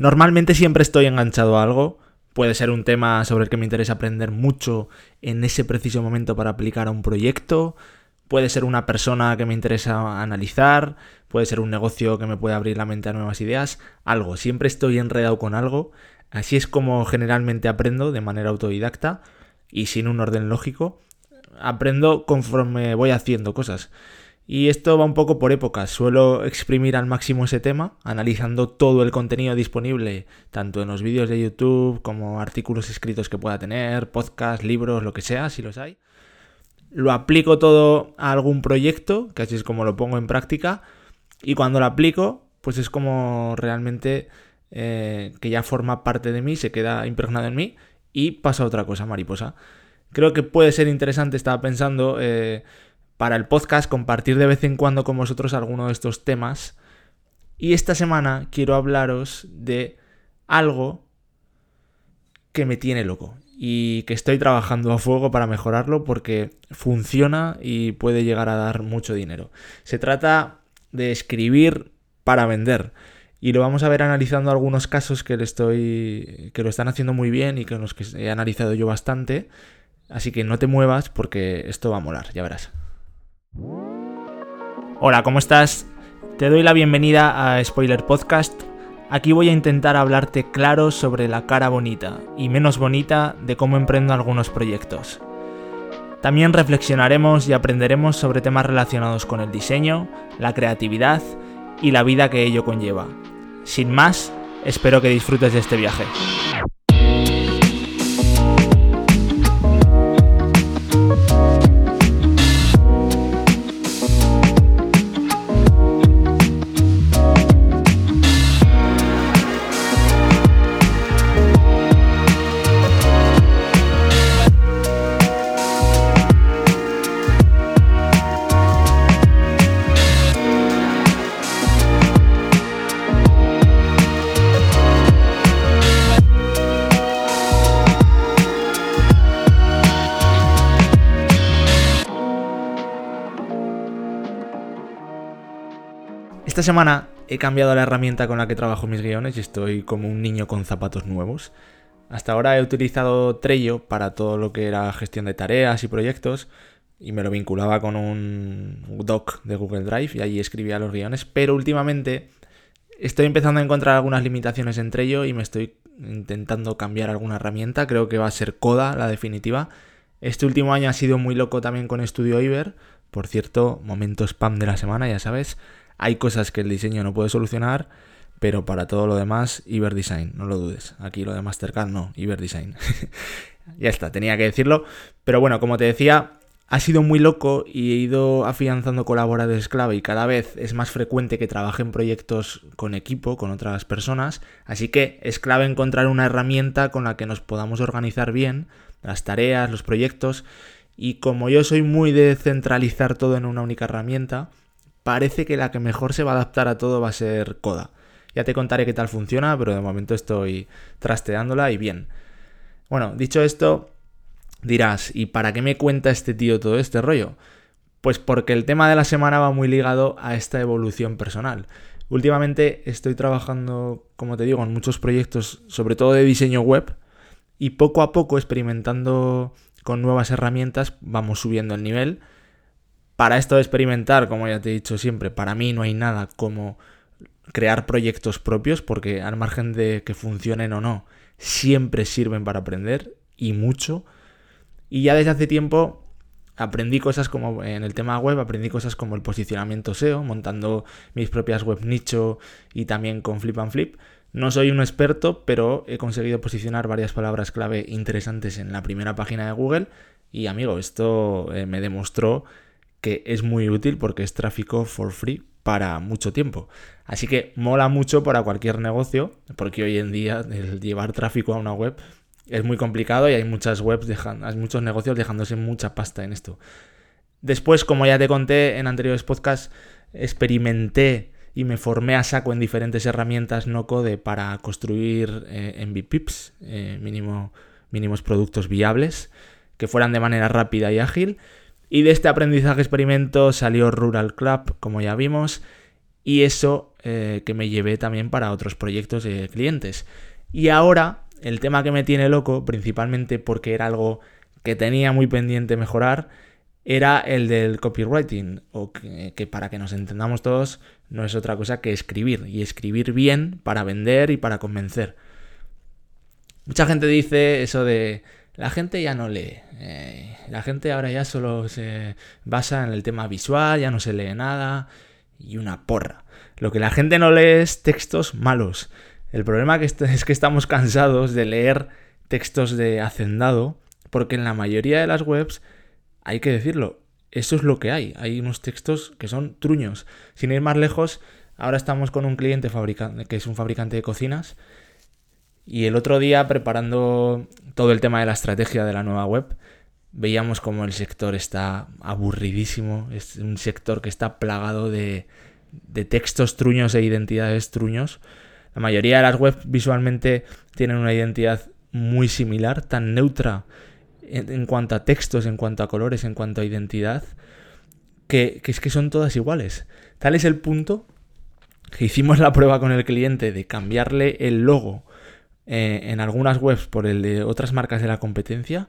Normalmente siempre estoy enganchado a algo. Puede ser un tema sobre el que me interesa aprender mucho en ese preciso momento para aplicar a un proyecto. Puede ser una persona que me interesa analizar. Puede ser un negocio que me puede abrir la mente a nuevas ideas. Algo. Siempre estoy enredado con algo. Así es como generalmente aprendo de manera autodidacta y sin un orden lógico. Aprendo conforme voy haciendo cosas. Y esto va un poco por épocas. Suelo exprimir al máximo ese tema, analizando todo el contenido disponible, tanto en los vídeos de YouTube como artículos escritos que pueda tener, podcasts, libros, lo que sea, si los hay. Lo aplico todo a algún proyecto, que así es como lo pongo en práctica. Y cuando lo aplico, pues es como realmente eh, que ya forma parte de mí, se queda impregnado en mí y pasa otra cosa, mariposa. Creo que puede ser interesante, estaba pensando, eh, para el podcast compartir de vez en cuando con vosotros alguno de estos temas. Y esta semana quiero hablaros de algo que me tiene loco y que estoy trabajando a fuego para mejorarlo porque funciona y puede llegar a dar mucho dinero. Se trata de escribir para vender. Y lo vamos a ver analizando algunos casos que le estoy. que lo están haciendo muy bien y que los que he analizado yo bastante. Así que no te muevas porque esto va a molar, ya verás. Hola, ¿cómo estás? Te doy la bienvenida a Spoiler Podcast. Aquí voy a intentar hablarte claro sobre la cara bonita y menos bonita de cómo emprendo algunos proyectos. También reflexionaremos y aprenderemos sobre temas relacionados con el diseño, la creatividad y la vida que ello conlleva. Sin más, espero que disfrutes de este viaje. Esta semana he cambiado la herramienta con la que trabajo mis guiones y estoy como un niño con zapatos nuevos. Hasta ahora he utilizado Trello para todo lo que era gestión de tareas y proyectos y me lo vinculaba con un doc de Google Drive y allí escribía los guiones, pero últimamente estoy empezando a encontrar algunas limitaciones en Trello y me estoy intentando cambiar alguna herramienta, creo que va a ser Coda la definitiva. Este último año ha sido muy loco también con Studio Iber, por cierto, momento spam de la semana, ya sabes. Hay cosas que el diseño no puede solucionar, pero para todo lo demás, Iberdesign, no lo dudes. Aquí lo de Mastercard no, Iberdesign. ya está, tenía que decirlo. Pero bueno, como te decía, ha sido muy loco y he ido afianzando colaboradores clave y cada vez es más frecuente que trabaje en proyectos con equipo, con otras personas. Así que es clave encontrar una herramienta con la que nos podamos organizar bien las tareas, los proyectos. Y como yo soy muy de centralizar todo en una única herramienta, parece que la que mejor se va a adaptar a todo va a ser Coda. Ya te contaré qué tal funciona, pero de momento estoy trasteándola y bien. Bueno, dicho esto, dirás, ¿y para qué me cuenta este tío todo este rollo? Pues porque el tema de la semana va muy ligado a esta evolución personal. Últimamente estoy trabajando, como te digo, en muchos proyectos, sobre todo de diseño web, y poco a poco experimentando con nuevas herramientas vamos subiendo el nivel para esto de experimentar, como ya te he dicho siempre, para mí no hay nada como crear proyectos propios, porque al margen de que funcionen o no, siempre sirven para aprender y mucho. Y ya desde hace tiempo aprendí cosas como en el tema web, aprendí cosas como el posicionamiento SEO, montando mis propias web nicho y también con Flip and Flip. No soy un experto, pero he conseguido posicionar varias palabras clave interesantes en la primera página de Google. Y amigo, esto eh, me demostró que es muy útil porque es tráfico for free para mucho tiempo. Así que mola mucho para cualquier negocio, porque hoy en día el llevar tráfico a una web es muy complicado y hay muchas webs, hay muchos negocios dejándose mucha pasta en esto. Después, como ya te conté en anteriores podcasts, experimenté y me formé a saco en diferentes herramientas no code para construir eh, MVPs, eh, mínimo, mínimos productos viables, que fueran de manera rápida y ágil. Y de este aprendizaje experimento salió Rural Club, como ya vimos, y eso eh, que me llevé también para otros proyectos de clientes. Y ahora, el tema que me tiene loco, principalmente porque era algo que tenía muy pendiente mejorar, era el del copywriting, o que, para que nos entendamos todos, no es otra cosa que escribir, y escribir bien para vender y para convencer. Mucha gente dice eso de la gente ya no lee, eh, la gente ahora ya solo se basa en el tema visual, ya no se lee nada, y una porra. Lo que la gente no lee es textos malos. El problema es que estamos cansados de leer textos de hacendado, porque en la mayoría de las webs hay que decirlo, eso es lo que hay. Hay unos textos que son truños. Sin ir más lejos, ahora estamos con un cliente que es un fabricante de cocinas. Y el otro día, preparando todo el tema de la estrategia de la nueva web, veíamos como el sector está aburridísimo. Es un sector que está plagado de, de textos truños e identidades truños. La mayoría de las webs visualmente tienen una identidad muy similar, tan neutra en, cuanto a textos, en cuanto a colores, en cuanto a identidad, que, es que son todas iguales. Tal es el punto que hicimos la prueba con el cliente de cambiarle el logo eh, en algunas webs por el de otras marcas de la competencia.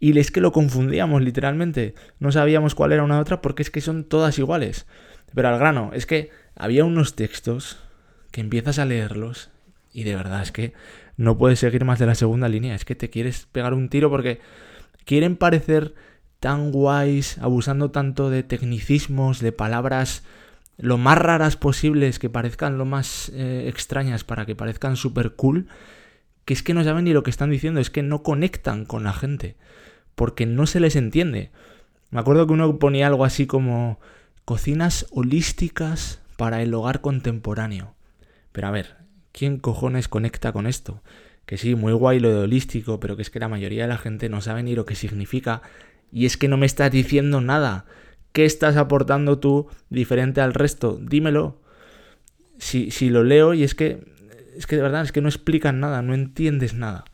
Y es que lo confundíamos literalmente. No sabíamos cuál era una otra porque es que son todas iguales. Pero al grano, es que había unos textos que empiezas a leerlos y de verdad es que no puedes seguir más de la segunda línea. Es que te quieres pegar un tiro porque quieren parecer tan guays, abusando tanto de tecnicismos, de palabras lo más raras posibles, que parezcan lo más eh, extrañas para que parezcan súper cool, que es que no saben ni lo que están diciendo, es que no conectan con la gente, porque no se les entiende. Me acuerdo que uno ponía algo así como cocinas holísticas para el hogar contemporáneo. Pero a ver, ¿quién cojones conecta con esto? Que sí, muy guay lo de holístico, pero que es que la mayoría de la gente no sabe ni lo que significa. Y es que no me estás diciendo nada. ¿Qué estás aportando tú diferente al resto? Dímelo. Si, si lo leo y es que, es que de verdad, es que no explican nada, no entiendes nada.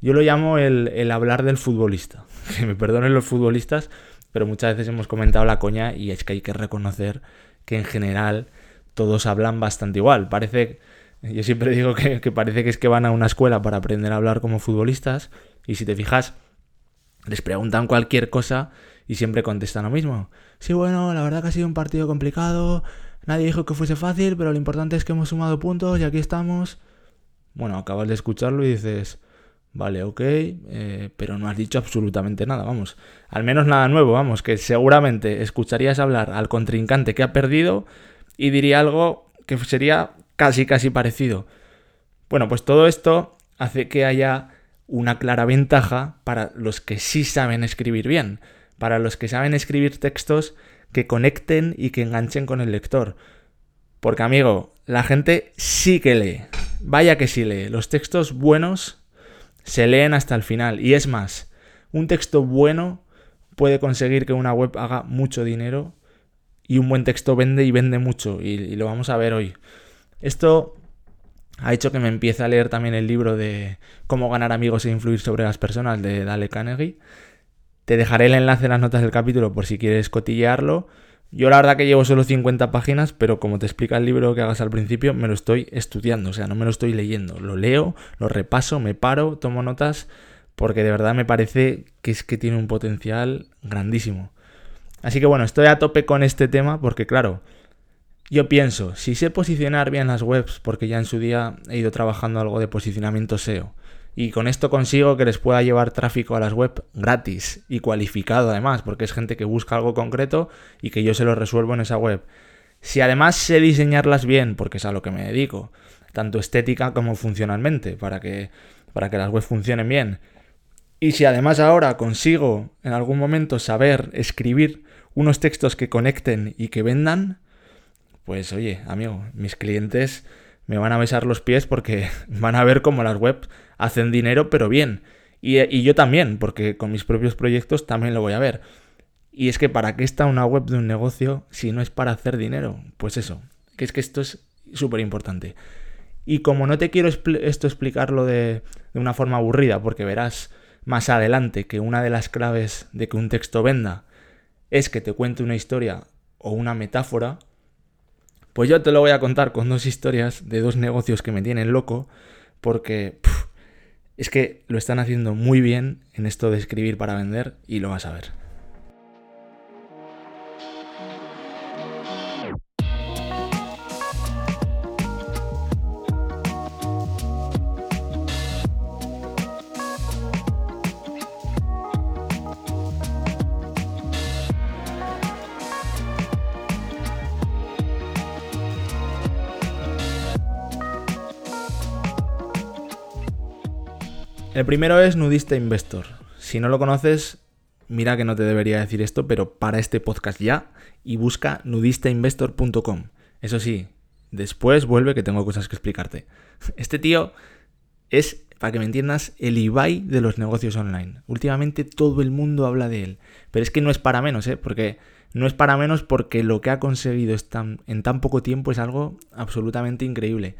Yo lo llamo el, el hablar del futbolista. Que me perdonen los futbolistas, pero muchas veces hemos comentado la coña y es que hay que reconocer que en general todos hablan bastante igual. Parece yo siempre digo que, parece que es que van a una escuela para aprender a hablar como futbolistas y si te fijas, les preguntan cualquier cosa y siempre contestan lo mismo. Sí, bueno, la verdad que ha sido un partido complicado, nadie dijo que fuese fácil, pero lo importante es que hemos sumado puntos y aquí estamos. Bueno, acabas de escucharlo y dices, vale, ok, eh, pero no has dicho absolutamente nada, vamos. Al menos nada nuevo, vamos, que seguramente escucharías hablar al contrincante que ha perdido y diría algo que sería casi casi parecido. Bueno, pues todo esto hace que haya una clara ventaja para los que sí saben escribir bien, para los que saben escribir textos que conecten y que enganchen con el lector. Porque amigo, la gente sí que lee, vaya que sí lee, los textos buenos se leen hasta el final. Y es más, un texto bueno puede conseguir que una web haga mucho dinero y un buen texto vende y vende mucho. Y, lo vamos a ver hoy. Esto ha hecho que me empiece a leer también el libro de Cómo ganar amigos e influir sobre las personas de Dale Carnegie. Te dejaré el enlace en las notas del capítulo por si quieres cotillearlo. Yo la verdad que llevo solo 50 páginas, pero como te explica el libro que hagas al principio, me lo estoy estudiando, o sea, no me lo estoy leyendo. Lo leo, lo repaso, me paro, tomo notas, porque de verdad me parece que es que tiene un potencial grandísimo. Así que bueno, estoy a tope con este tema porque claro, yo pienso, si sé posicionar bien las webs, porque ya en su día he ido trabajando algo de posicionamiento SEO, y con esto consigo que les pueda llevar tráfico a las webs gratis y cualificado además, porque es gente que busca algo concreto y que yo se lo resuelvo en esa web. Si además sé diseñarlas bien, porque es a lo que me dedico, tanto estética como funcionalmente, para que, para que las webs funcionen bien. Y si además ahora consigo en algún momento saber escribir unos textos que conecten y que vendan, pues oye, amigo, mis clientes me van a besar los pies porque van a ver cómo las webs hacen dinero, pero bien. Y, yo también, porque con mis propios proyectos también lo voy a ver. Y es que ¿para qué está una web de un negocio si no es para hacer dinero? Pues eso, que es que esto es súper importante. Y como no te quiero esto explicarlo de, de una forma aburrida, porque verás más adelante que una de las claves de que un texto venda es que te cuente una historia o una metáfora, Pues yo te lo voy a contar con dos historias de dos negocios que me tienen loco, porque es que lo están haciendo muy bien en esto de escribir para vender y lo vas a ver. El primero es Nudista Investor. Si no lo conoces, mira que no te debería decir esto, pero para este podcast ya y busca nudistainvestor.com. Eso sí, después vuelve que tengo cosas que explicarte. Este tío es, para que me entiendas, el Ibai de los negocios online. Últimamente todo el mundo habla de él, pero es que no es para menos, ¿eh? Porque no es para menos porque lo que ha conseguido en tan poco tiempo es algo absolutamente increíble.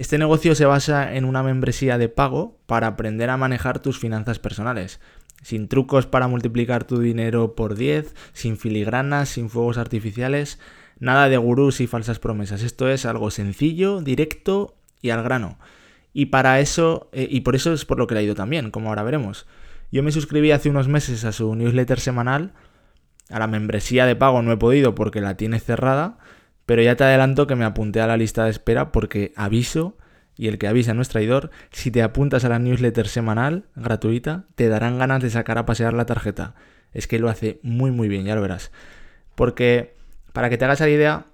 Este negocio se basa en una membresía de pago para aprender a manejar tus finanzas personales, sin trucos para multiplicar tu dinero por 10, sin filigranas, sin fuegos artificiales, nada de gurús y falsas promesas. Esto es algo sencillo, directo y al grano. Y para eso, eh, y por eso es por lo que le ha ido también, como ahora veremos. Yo me suscribí hace unos meses a su newsletter semanal, a la membresía de pago no he podido porque la tiene cerrada, pero ya te adelanto que me apunté a la lista de espera porque aviso, y el que avisa no es traidor, si te apuntas a la newsletter semanal gratuita, te darán ganas de sacar a pasear la tarjeta. Es que lo hace muy muy bien, ya lo verás. Porque, para que te hagas la idea,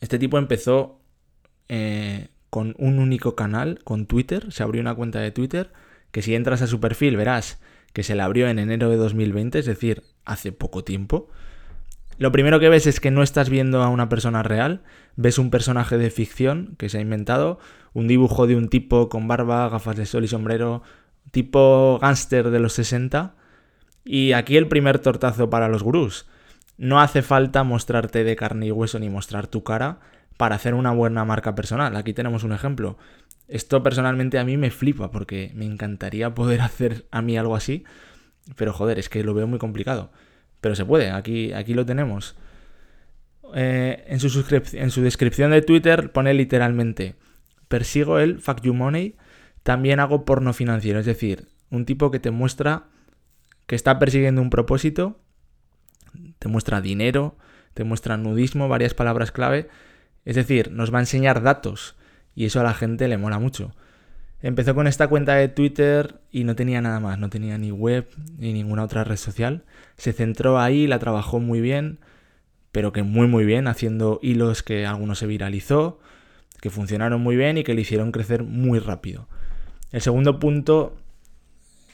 este tipo empezó eh, con un único canal, con Twitter, se abrió una cuenta de Twitter, que si entras a su perfil verás que se le abrió en enero de 2020, es decir, hace poco tiempo. Lo primero que ves es que no estás viendo a una persona real, ves un personaje de ficción que se ha inventado, un dibujo de un tipo con barba, gafas de sol y sombrero, tipo gángster de los 60. Y aquí el primer tortazo para los gurús. No hace falta mostrarte de carne y hueso ni mostrar tu cara para hacer una buena marca personal. Aquí tenemos un ejemplo. Esto personalmente a mí me flipa porque me encantaría poder hacer a mí algo así, pero joder, es que lo veo muy complicado. Pero se puede, aquí, aquí lo tenemos. Eh, en, su en su descripción de Twitter pone literalmente, persigo el fuck you money, también hago porno financiero, es decir, un tipo que te muestra que está persiguiendo un propósito, te muestra dinero, te muestra nudismo, varias palabras clave, es decir, nos va a enseñar datos y eso a la gente le mola mucho. Empezó con esta cuenta de Twitter y no tenía nada más, no tenía ni web ni ninguna otra red social. Se centró ahí, la trabajó muy bien, pero que muy muy bien, haciendo hilos que algunos se viralizó, que funcionaron muy bien y que le hicieron crecer muy rápido. El segundo punto,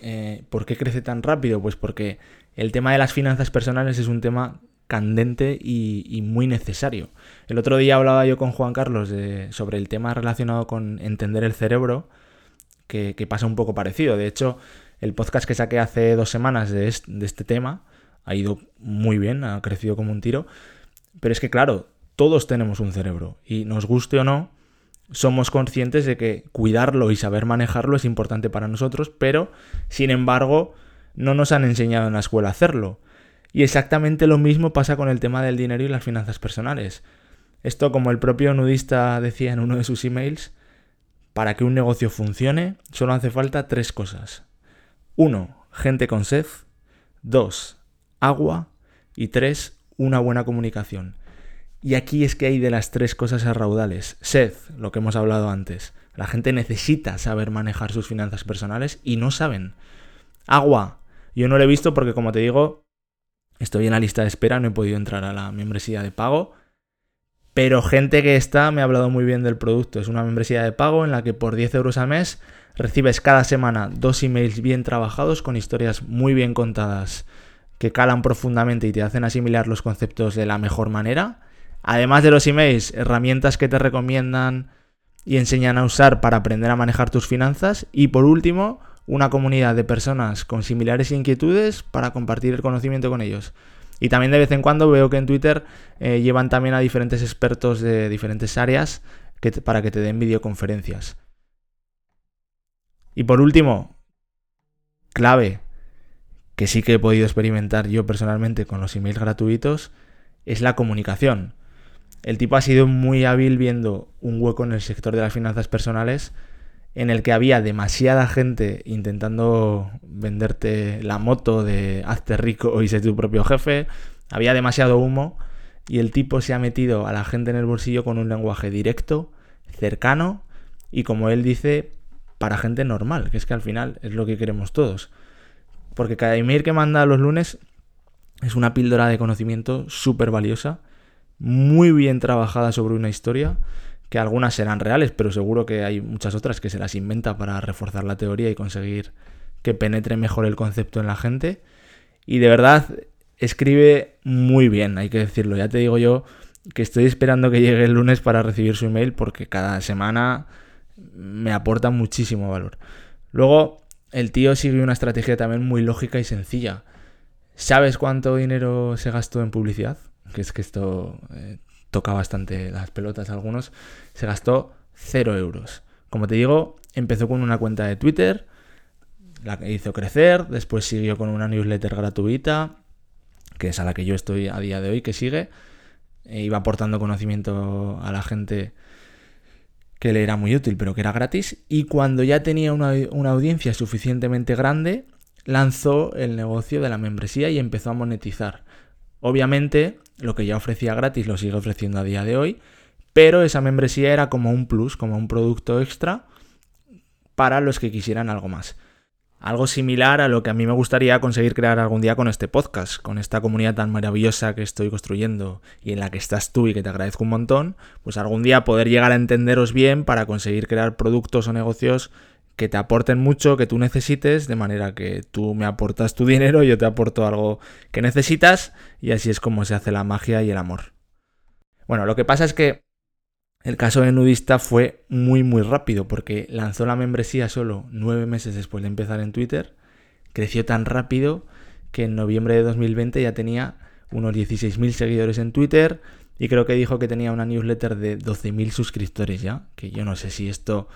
eh, ¿por qué crece tan rápido? Pues porque el tema de las finanzas personales es un tema candente y, muy necesario. El otro día hablaba yo con Juan Carlos sobre el tema relacionado con entender el cerebro que, pasa un poco parecido. De hecho, el podcast que saqué hace dos semanas de este, tema ha ido muy bien, ha crecido como un tiro. Pero es que, claro, todos tenemos un cerebro y nos guste o no, somos conscientes de que cuidarlo y saber manejarlo es importante para nosotros, pero, sin embargo, no nos han enseñado en la escuela a hacerlo. Y exactamente lo mismo pasa con el tema del dinero y las finanzas personales. Esto, como el propio nudista decía en uno de sus emails, para que un negocio funcione, solo hace falta tres cosas. Uno, gente con sed. Dos, agua. Y tres, una buena comunicación. Y aquí es que hay de las tres cosas a raudales. Sed, lo que hemos hablado antes. La gente necesita saber manejar sus finanzas personales y no saben. Agua. Yo no lo he visto porque, como te digo, estoy en la lista de espera, no he podido entrar a la membresía de pago. Pero gente que está me ha hablado muy bien del producto. Es una membresía de pago en la que por 10 euros al mes recibes cada semana dos emails bien trabajados con historias muy bien contadas que calan profundamente y te hacen asimilar los conceptos de la mejor manera. Además de los emails, herramientas que te recomiendan y enseñan a usar para aprender a manejar tus finanzas. Y por último, una comunidad de personas con similares inquietudes para compartir el conocimiento con ellos. Y también de vez en cuando veo que en Twitter eh, llevan también a diferentes expertos de diferentes áreas para que te den videoconferencias. Y por último, clave, que sí que he podido experimentar yo personalmente con los emails gratuitos, es la comunicación. el tipo ha sido muy hábil viendo un hueco en el sector de las finanzas personales en el que había demasiada gente intentando venderte la moto de hazte rico y sé tu propio jefe, había demasiado humo y el tipo se ha metido a la gente en el bolsillo con un lenguaje directo, cercano y como él dice, para gente normal, que es que al final es lo que queremos todos. Porque cada email que manda los lunes es una píldora de conocimiento súper valiosa, muy bien trabajada sobre una historia, que algunas serán reales, pero seguro que hay muchas otras que se las inventa para reforzar la teoría y conseguir que penetre mejor el concepto en la gente. Y de verdad, escribe muy bien, hay que decirlo. Ya te digo yo que estoy esperando que llegue el lunes para recibir su email porque cada semana me aporta muchísimo valor. Luego, el tío sigue una estrategia también muy lógica y sencilla. ¿Sabes cuánto dinero se gastó en publicidad? Que es que esto eh, toca bastante las pelotas algunos. Se gastó 0 euros. Como te digo, empezó con una cuenta de Twitter, la que hizo crecer, después siguió con una newsletter gratuita, que es a la que yo estoy a día de hoy, que sigue. E iba aportando conocimiento a la gente que le era muy útil, pero que era gratis. Y cuando ya tenía una audiencia suficientemente grande, lanzó el negocio de la membresía y empezó a monetizar. Obviamente, lo que ya ofrecía gratis lo sigue ofreciendo a día de hoy, pero esa membresía era como un plus, como un producto extra para los que quisieran algo más. Algo similar a lo que a mí me gustaría conseguir crear algún día con este podcast, con esta comunidad tan maravillosa que estoy construyendo y en la que estás tú y que te agradezco un montón, pues algún día poder llegar a entenderos bien para conseguir crear productos o negocios que te aporten mucho, que tú necesites, de manera que tú me aportas tu dinero, yo te aporto algo que necesitas y así es como se hace la magia y el amor. Bueno, lo que pasa es que el caso de Nudista fue muy muy rápido porque lanzó la membresía solo nueve meses después de empezar en Twitter, creció tan rápido que en noviembre de 2020 ya tenía unos 16.000 seguidores en Twitter y creo que dijo que tenía una newsletter de 12.000 suscriptores ya, que yo no sé si esto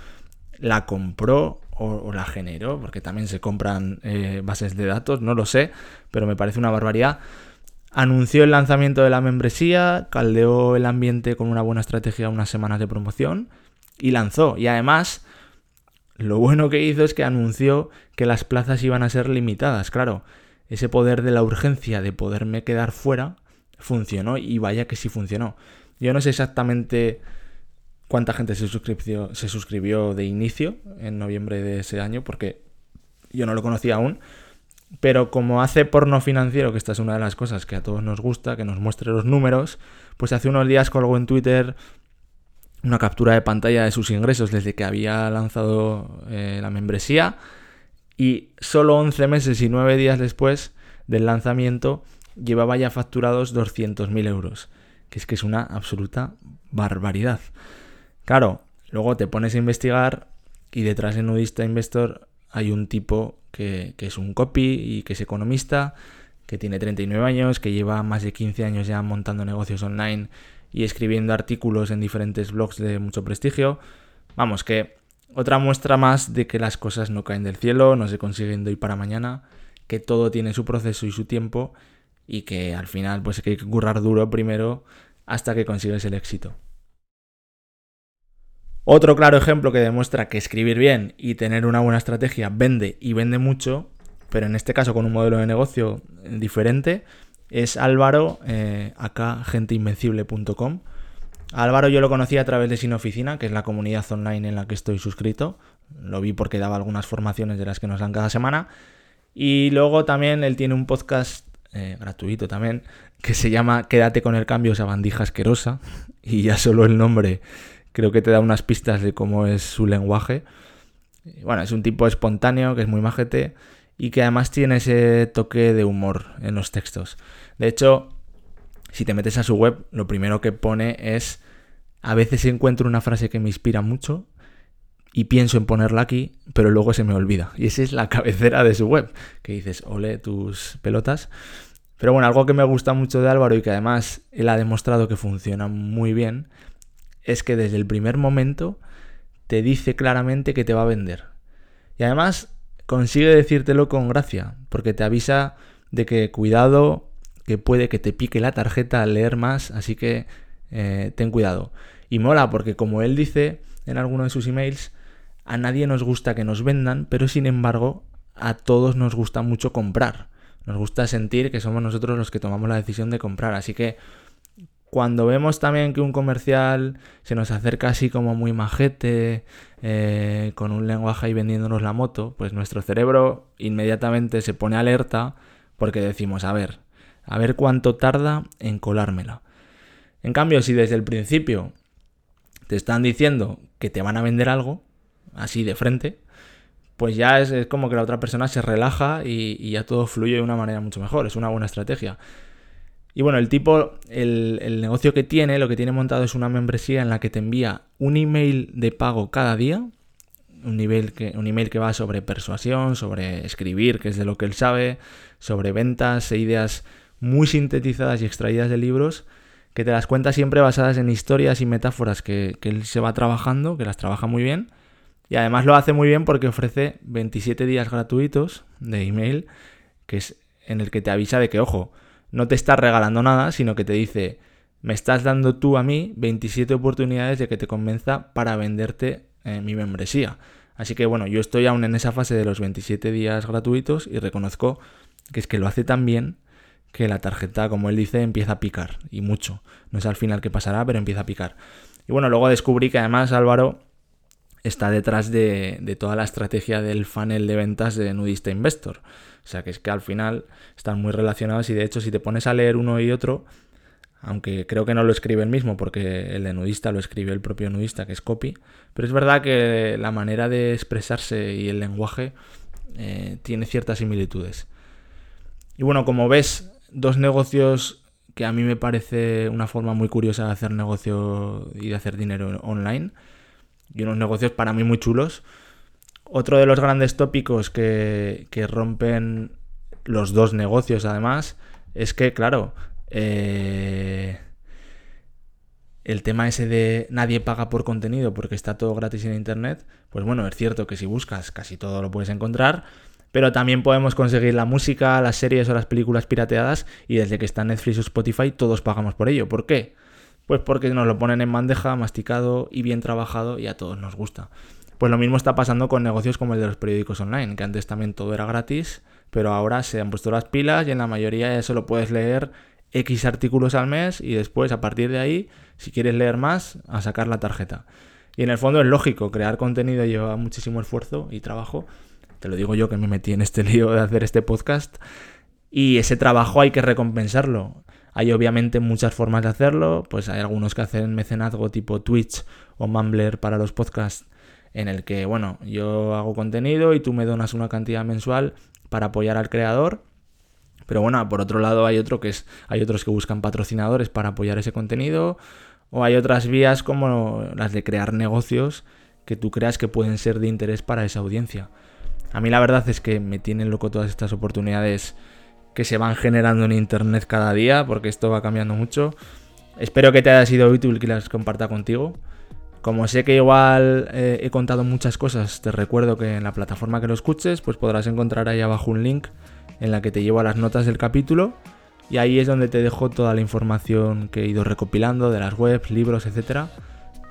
la compró o, la generó, porque también se compran eh, bases de datos, no lo sé, pero me parece una barbaridad anunció el lanzamiento de la membresía, caldeó el ambiente con una buena estrategia unas semanas de promoción y lanzó. Y además, lo bueno que hizo es que anunció que las plazas iban a ser limitadas. Claro, ese poder de la urgencia de poderme quedar fuera funcionó y vaya que sí funcionó. Yo no sé exactamente cuánta gente se suscribió, de inicio en noviembre de ese año porque yo no lo conocía aún pero como hace porno financiero, que esta es una de las cosas que a todos nos gusta, que nos muestre los números, pues hace unos días colgó en Twitter una captura de pantalla de sus ingresos desde que había lanzado eh, la membresía y solo 11 meses y 9 días después del lanzamiento llevaba ya facturados 200.000 euros, que es que es una absoluta barbaridad. Claro, luego te pones a investigar y detrás de Nudista Investor hay un tipo que, es un copy y que es economista, que tiene 39 años, que lleva más de 15 años ya montando negocios online y escribiendo artículos en diferentes blogs de mucho prestigio. Vamos, que otra muestra más de que las cosas no caen del cielo, no se consiguen de hoy para mañana, que todo tiene su proceso y su tiempo y que al final pues hay que currar duro primero hasta que consigues el éxito. Otro claro ejemplo que demuestra que escribir bien y tener una buena estrategia vende y vende mucho, pero en este caso con un modelo de negocio diferente, es Álvaro, eh, acá genteinvencible.com. Álvaro yo lo conocí a través de Sin Oficina, que es la comunidad online en la que estoy suscrito. Lo vi porque daba algunas formaciones de las que nos dan cada semana. Y luego también él tiene un podcast eh, gratuito también, que se llama Quédate con el cambio, esa bandija asquerosa. Y ya solo el nombre creo que te da unas pistas de cómo es su lenguaje. Bueno, es un tipo espontáneo, que es muy majete y que además tiene ese toque de humor en los textos. De hecho, si te metes a su web, lo primero que pone es, a veces encuentro una frase que me inspira mucho y pienso en ponerla aquí, pero luego se me olvida. Y esa es la cabecera de su web, que dices, ole tus pelotas. Pero bueno, algo que me gusta mucho de Álvaro y que además él ha demostrado que funciona muy bien es que desde el primer momento te dice claramente que te va a vender. Y además consigue decírtelo con gracia, porque te avisa de que cuidado, que puede que te pique la tarjeta al leer más, así que eh, ten cuidado. Y mola porque como él dice en alguno de sus emails, a nadie nos gusta que nos vendan, pero sin embargo a todos nos gusta mucho comprar. Nos gusta sentir que somos nosotros los que tomamos la decisión de comprar. Así que cuando vemos también que un comercial se nos acerca así como muy majete, eh, con un lenguaje y vendiéndonos la moto, pues nuestro cerebro inmediatamente se pone alerta porque decimos, a ver, a ver cuánto tarda en colármela. En cambio, si desde el principio te están diciendo que te van a vender algo, así de frente, pues ya es, como que la otra persona se relaja y, ya todo fluye de una manera mucho mejor. Es una buena estrategia. Y bueno, el tipo, el, el, negocio que tiene, lo que tiene montado es una membresía en la que te envía un email de pago cada día. Un, nivel que, un email que va sobre persuasión, sobre escribir, que es de lo que él sabe, sobre ventas e ideas muy sintetizadas y extraídas de libros, que te las cuenta siempre basadas en historias y metáforas que, que él se va trabajando, que las trabaja muy bien y además lo hace muy bien porque ofrece 27 días gratuitos de email, que es en el que te avisa de que, ojo, no te estás regalando nada, sino que te dice, me estás dando tú a mí 27 oportunidades de que te convenza para venderte eh, mi membresía. Así que bueno, yo estoy aún en esa fase de los 27 días gratuitos y reconozco que es que lo hace tan bien que la tarjeta, como él dice, empieza a picar. Y mucho. No sé al final qué pasará, pero empieza a picar. Y bueno, luego descubrí que además Álvaro está detrás de, toda la estrategia del funnel de ventas de Nudista Investor. O sea que es que al final están muy relacionados y de hecho si te pones a leer uno y otro, aunque creo que no lo escribe el mismo porque el de nudista lo escribe el propio nudista que es copy, pero es verdad que la manera de expresarse y el lenguaje eh, tiene ciertas similitudes. Y bueno, como ves, dos negocios que a mí me parece una forma muy curiosa de hacer negocio y de hacer dinero online y unos negocios para mí muy chulos. Otro de los grandes tópicos que, rompen los dos negocios además es que, claro, eh, el tema ese de nadie paga por contenido porque está todo gratis en Internet, pues bueno, es cierto que si buscas casi todo lo puedes encontrar, pero también podemos conseguir la música, las series o las películas pirateadas y desde que está Netflix o Spotify todos pagamos por ello. ¿Por qué? Pues porque nos lo ponen en bandeja, masticado y bien trabajado y a todos nos gusta. Pues lo mismo está pasando con negocios como el de los periódicos online, que antes también todo era gratis, pero ahora se han puesto las pilas y en la mayoría solo puedes leer X artículos al mes y después a partir de ahí, si quieres leer más, a sacar la tarjeta. Y en el fondo es lógico, crear contenido lleva muchísimo esfuerzo y trabajo. Te lo digo yo que me metí en este lío de hacer este podcast. Y ese trabajo hay que recompensarlo. Hay obviamente muchas formas de hacerlo, pues hay algunos que hacen mecenazgo tipo Twitch o Mumbler para los podcasts, en el que, bueno, yo hago contenido y tú me donas una cantidad mensual para apoyar al creador. Pero bueno, por otro lado hay otro que es, hay otros que buscan patrocinadores para apoyar ese contenido, o hay otras vías como las de crear negocios que tú creas que pueden ser de interés para esa audiencia. A mí la verdad es que me tienen loco todas estas oportunidades que se van generando en internet cada día, porque esto va cambiando mucho. Espero que te haya sido útil que las comparta contigo. Como sé que igual eh, he contado muchas cosas, te recuerdo que en la plataforma que lo escuches, pues podrás encontrar ahí abajo un link en la que te llevo a las notas del capítulo y ahí es donde te dejo toda la información que he ido recopilando de las webs, libros, etcétera,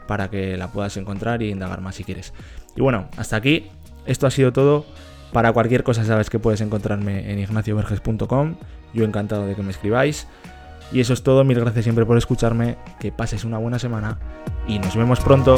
para que la puedas encontrar y indagar más si quieres. Y bueno, hasta aquí. Esto ha sido todo. Para cualquier cosa sabes que puedes encontrarme en ignacioverges.com. Yo encantado de que me escribáis. Y eso es todo, mil gracias siempre por escucharme, que pases una buena semana y nos vemos pronto.